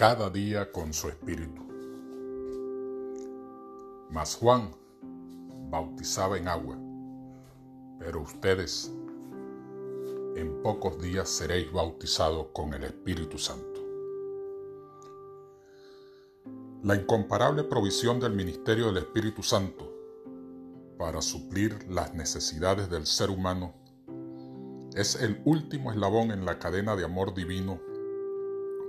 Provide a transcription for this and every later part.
cada día con su espíritu. Mas Juan bautizaba en agua, pero ustedes en pocos días seréis bautizados con el Espíritu Santo. La incomparable provisión del ministerio del Espíritu Santo para suplir las necesidades del ser humano es el último eslabón en la cadena de amor divino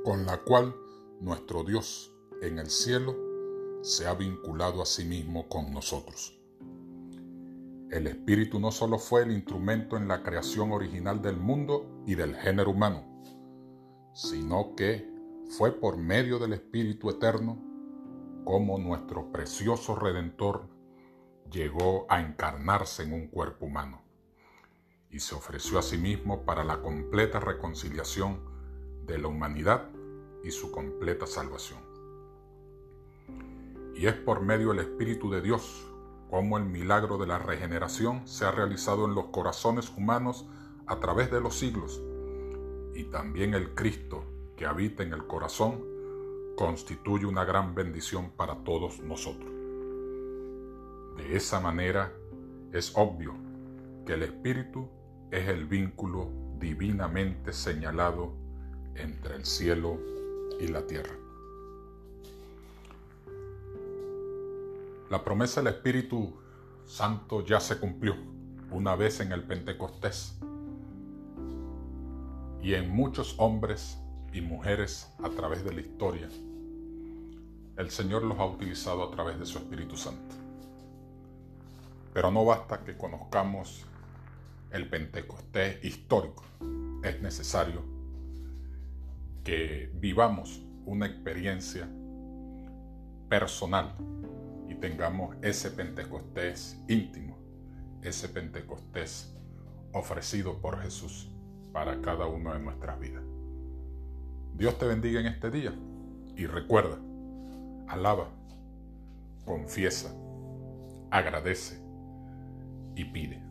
con la cual nuestro Dios en el cielo se ha vinculado a sí mismo con nosotros. El Espíritu no solo fue el instrumento en la creación original del mundo y del género humano, sino que fue por medio del Espíritu eterno como nuestro precioso Redentor llegó a encarnarse en un cuerpo humano y se ofreció a sí mismo para la completa reconciliación de la humanidad y su completa salvación. Y es por medio del Espíritu de Dios como el milagro de la regeneración se ha realizado en los corazones humanos a través de los siglos, y también el Cristo que habita en el corazón constituye una gran bendición para todos nosotros. De esa manera es obvio que el Espíritu es el vínculo divinamente señalado entre el cielo y la tierra. La promesa del Espíritu Santo ya se cumplió una vez en el Pentecostés y en muchos hombres y mujeres a través de la historia. El Señor los ha utilizado a través de su Espíritu Santo. Pero no basta que conozcamos el Pentecostés histórico, es necesario que vivamos una experiencia personal y tengamos ese Pentecostés íntimo, ese Pentecostés ofrecido por Jesús para cada uno de nuestras vidas. Dios te bendiga en este día y recuerda, alaba, confiesa, agradece y pide.